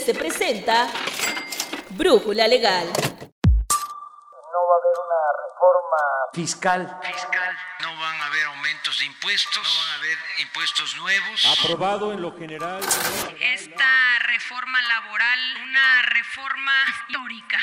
se presenta Brújula Legal. No va a haber una reforma fiscal. Fiscal. No van a haber aumentos de impuestos. No van a haber impuestos nuevos. Aprobado en lo general. Esta reforma laboral, una reforma histórica.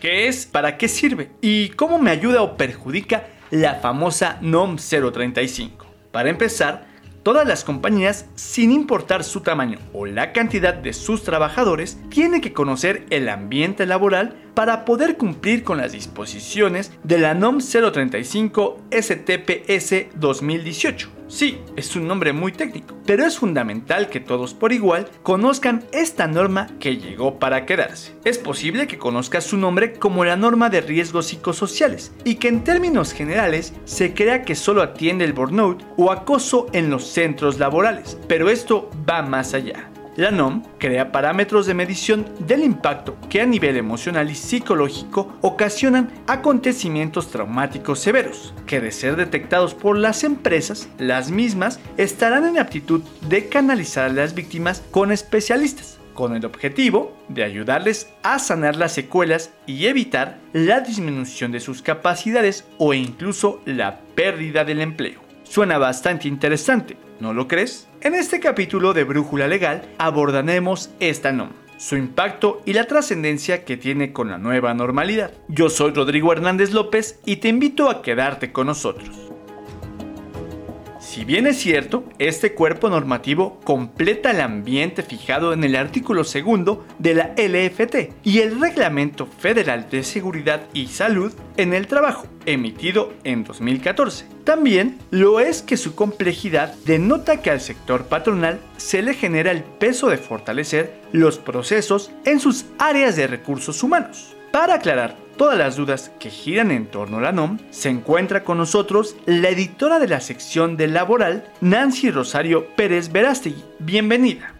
¿Qué es? ¿Para qué sirve? ¿Y cómo me ayuda o perjudica la famosa NOM 035? Para empezar, Todas las compañías, sin importar su tamaño o la cantidad de sus trabajadores, tienen que conocer el ambiente laboral para poder cumplir con las disposiciones de la NOM 035 STPS 2018. Sí, es un nombre muy técnico, pero es fundamental que todos por igual conozcan esta norma que llegó para quedarse. Es posible que conozcas su nombre como la norma de riesgos psicosociales y que en términos generales se crea que solo atiende el burnout o acoso en los centros laborales, pero esto va más allá. La NOM crea parámetros de medición del impacto que a nivel emocional y psicológico ocasionan acontecimientos traumáticos severos, que de ser detectados por las empresas, las mismas estarán en aptitud de canalizar a las víctimas con especialistas, con el objetivo de ayudarles a sanar las secuelas y evitar la disminución de sus capacidades o incluso la pérdida del empleo. Suena bastante interesante, ¿no lo crees? En este capítulo de Brújula Legal abordaremos esta NOM, su impacto y la trascendencia que tiene con la nueva normalidad. Yo soy Rodrigo Hernández López y te invito a quedarte con nosotros. Si bien es cierto, este cuerpo normativo completa el ambiente fijado en el artículo segundo de la LFT y el Reglamento Federal de Seguridad y Salud en el Trabajo, emitido en 2014. También lo es que su complejidad denota que al sector patronal se le genera el peso de fortalecer los procesos en sus áreas de recursos humanos. Para aclarar todas las dudas que giran en torno a la NOM, se encuentra con nosotros la editora de la sección de laboral, Nancy Rosario Pérez Verástegui. Bienvenida.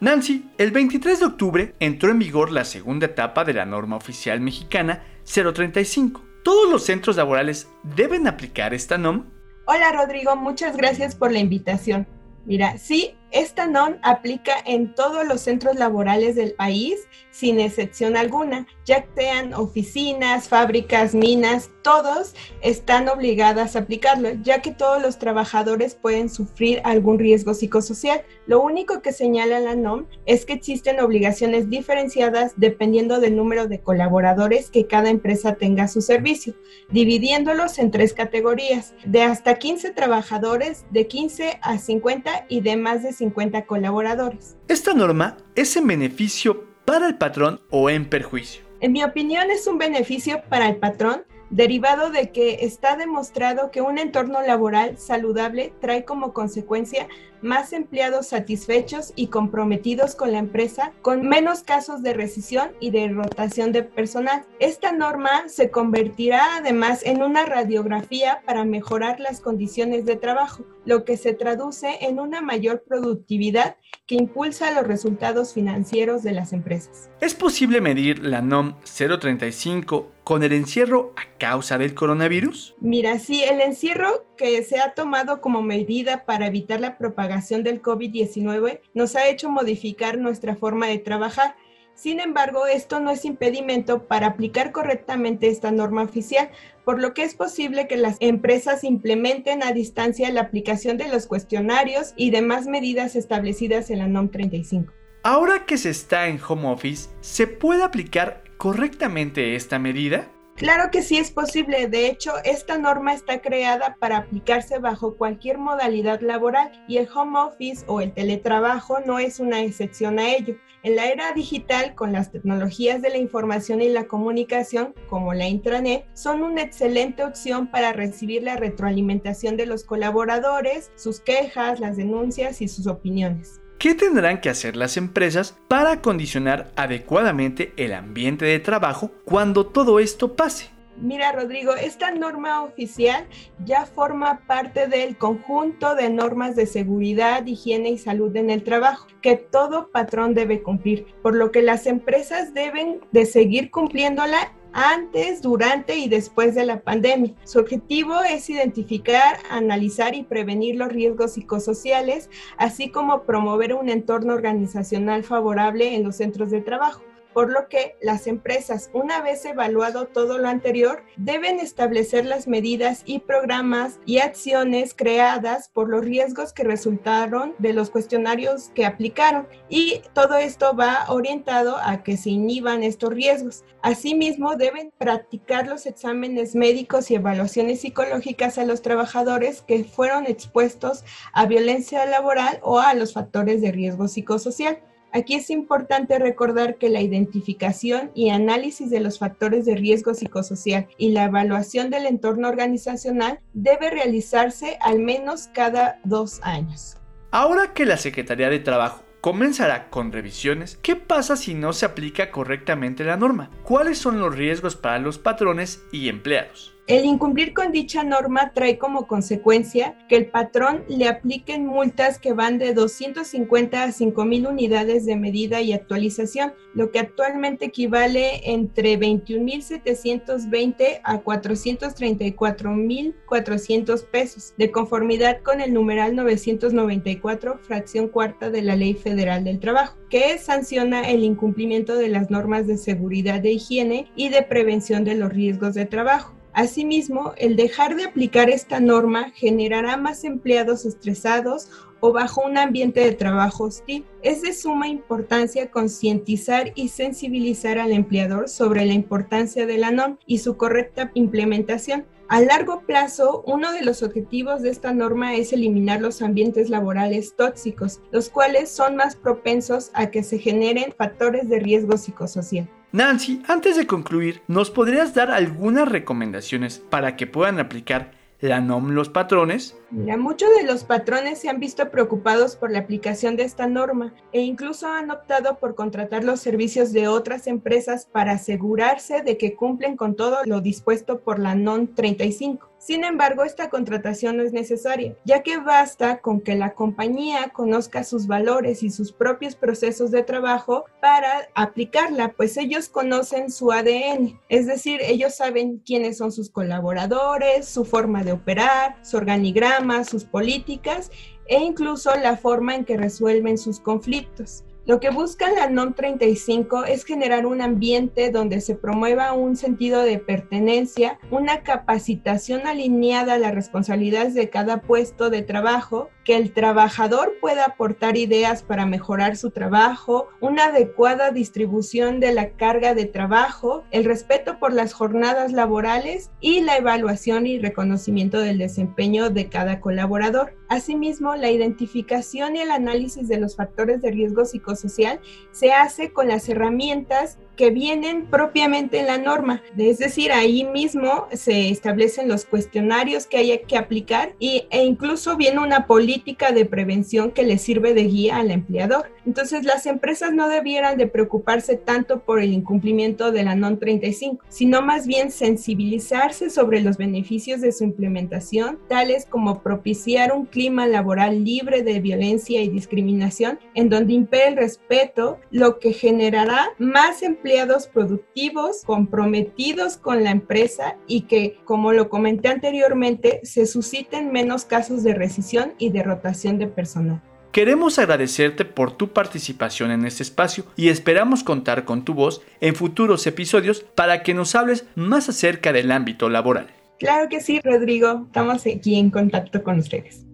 Nancy, el 23 de octubre entró en vigor la segunda etapa de la norma oficial mexicana 035. ¿Todos los centros laborales deben aplicar esta NOM? Hola Rodrigo, muchas gracias por la invitación. Mira, sí, esta NOM aplica en todos los centros laborales del país, sin excepción alguna, ya sean oficinas, fábricas, minas, todos están obligadas a aplicarlo, ya que todos los trabajadores pueden sufrir algún riesgo psicosocial. Lo único que señala la NOM es que existen obligaciones diferenciadas dependiendo del número de colaboradores que cada empresa tenga a su servicio, dividiéndolos en tres categorías, de hasta 15 trabajadores, de 15 a 50 y de más de 50 colaboradores. Esta norma es en beneficio para el patrón o en perjuicio. En mi opinión es un beneficio para el patrón derivado de que está demostrado que un entorno laboral saludable trae como consecuencia más empleados satisfechos y comprometidos con la empresa, con menos casos de rescisión y de rotación de personal. Esta norma se convertirá además en una radiografía para mejorar las condiciones de trabajo, lo que se traduce en una mayor productividad que impulsa los resultados financieros de las empresas. ¿Es posible medir la NOM 035 con el encierro a causa del coronavirus? Mira, sí, el encierro que se ha tomado como medida para evitar la propagación del COVID-19 nos ha hecho modificar nuestra forma de trabajar. Sin embargo, esto no es impedimento para aplicar correctamente esta norma oficial, por lo que es posible que las empresas implementen a distancia la aplicación de los cuestionarios y demás medidas establecidas en la NOM 35. Ahora que se está en home office, ¿se puede aplicar correctamente esta medida? Claro que sí es posible. De hecho, esta norma está creada para aplicarse bajo cualquier modalidad laboral y el home office o el teletrabajo no es una excepción a ello. En la era digital, con las tecnologías de la información y la comunicación, como la intranet, son una excelente opción para recibir la retroalimentación de los colaboradores, sus quejas, las denuncias y sus opiniones. ¿Qué tendrán que hacer las empresas para acondicionar adecuadamente el ambiente de trabajo cuando todo esto pase? Mira, Rodrigo, esta norma oficial ya forma parte del conjunto de normas de seguridad, higiene y salud en el trabajo que todo patrón debe cumplir, por lo que las empresas deben de seguir cumpliéndola antes, durante y después de la pandemia. Su objetivo es identificar, analizar y prevenir los riesgos psicosociales, así como promover un entorno organizacional favorable en los centros de trabajo por lo que las empresas, una vez evaluado todo lo anterior, deben establecer las medidas y programas y acciones creadas por los riesgos que resultaron de los cuestionarios que aplicaron. Y todo esto va orientado a que se inhiban estos riesgos. Asimismo, deben practicar los exámenes médicos y evaluaciones psicológicas a los trabajadores que fueron expuestos a violencia laboral o a los factores de riesgo psicosocial. Aquí es importante recordar que la identificación y análisis de los factores de riesgo psicosocial y la evaluación del entorno organizacional debe realizarse al menos cada dos años. Ahora que la Secretaría de Trabajo comenzará con revisiones, ¿qué pasa si no se aplica correctamente la norma? ¿Cuáles son los riesgos para los patrones y empleados? El incumplir con dicha norma trae como consecuencia que el patrón le apliquen multas que van de 250 a 5.000 unidades de medida y actualización, lo que actualmente equivale entre 21.720 a 434.400 pesos, de conformidad con el numeral 994, fracción cuarta de la Ley Federal del Trabajo, que sanciona el incumplimiento de las normas de seguridad de higiene y de prevención de los riesgos de trabajo. Asimismo, el dejar de aplicar esta norma generará más empleados estresados o bajo un ambiente de trabajo hostil. Es de suma importancia concientizar y sensibilizar al empleador sobre la importancia de la norma y su correcta implementación. A largo plazo, uno de los objetivos de esta norma es eliminar los ambientes laborales tóxicos, los cuales son más propensos a que se generen factores de riesgo psicosocial. Nancy, antes de concluir, ¿nos podrías dar algunas recomendaciones para que puedan aplicar la NOM los patrones? Mira, muchos de los patrones se han visto preocupados por la aplicación de esta norma e incluso han optado por contratar los servicios de otras empresas para asegurarse de que cumplen con todo lo dispuesto por la NOM 35. Sin embargo, esta contratación no es necesaria, ya que basta con que la compañía conozca sus valores y sus propios procesos de trabajo para aplicarla, pues ellos conocen su ADN, es decir, ellos saben quiénes son sus colaboradores, su forma de operar, su organigrama, sus políticas e incluso la forma en que resuelven sus conflictos. Lo que busca la NOM 35 es generar un ambiente donde se promueva un sentido de pertenencia, una capacitación alineada a las responsabilidades de cada puesto de trabajo, que el trabajador pueda aportar ideas para mejorar su trabajo, una adecuada distribución de la carga de trabajo, el respeto por las jornadas laborales y la evaluación y reconocimiento del desempeño de cada colaborador. Asimismo, la identificación y el análisis de los factores de riesgo psicosocial se hace con las herramientas que vienen propiamente en la norma. Es decir, ahí mismo se establecen los cuestionarios que hay que aplicar y, e incluso viene una política de prevención que le sirve de guía al empleador. Entonces, las empresas no debieran de preocuparse tanto por el incumplimiento de la NON 35, sino más bien sensibilizarse sobre los beneficios de su implementación, tales como propiciar un clima laboral libre de violencia y discriminación, en donde impere el respeto, lo que generará más empleo empleados productivos, comprometidos con la empresa y que, como lo comenté anteriormente, se susciten menos casos de rescisión y de rotación de personal. Queremos agradecerte por tu participación en este espacio y esperamos contar con tu voz en futuros episodios para que nos hables más acerca del ámbito laboral. Claro que sí, Rodrigo. Estamos aquí en contacto con ustedes.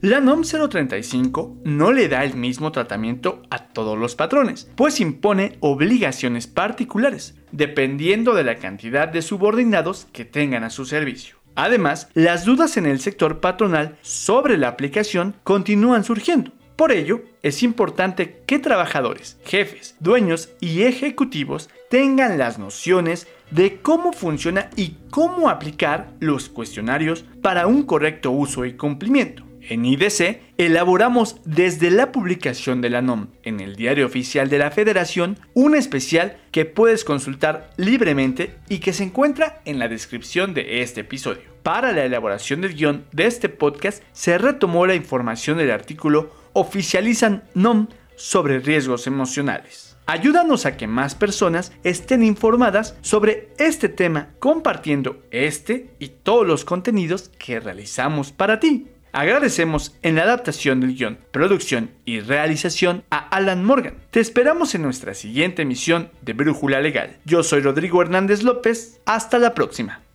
La NOM 035 no le da el mismo tratamiento a todos los patrones, pues impone obligaciones particulares, dependiendo de la cantidad de subordinados que tengan a su servicio. Además, las dudas en el sector patronal sobre la aplicación continúan surgiendo. Por ello, es importante que trabajadores, jefes, dueños y ejecutivos tengan las nociones de cómo funciona y cómo aplicar los cuestionarios para un correcto uso y cumplimiento. En IDC elaboramos desde la publicación de la NOM en el Diario Oficial de la Federación un especial que puedes consultar libremente y que se encuentra en la descripción de este episodio. Para la elaboración del guion de este podcast se retomó la información del artículo Oficializan NOM sobre riesgos emocionales. Ayúdanos a que más personas estén informadas sobre este tema compartiendo este y todos los contenidos que realizamos para ti. Agradecemos en la adaptación del guion, producción y realización a Alan Morgan. Te esperamos en nuestra siguiente emisión de Brújula Legal. Yo soy Rodrigo Hernández López. Hasta la próxima.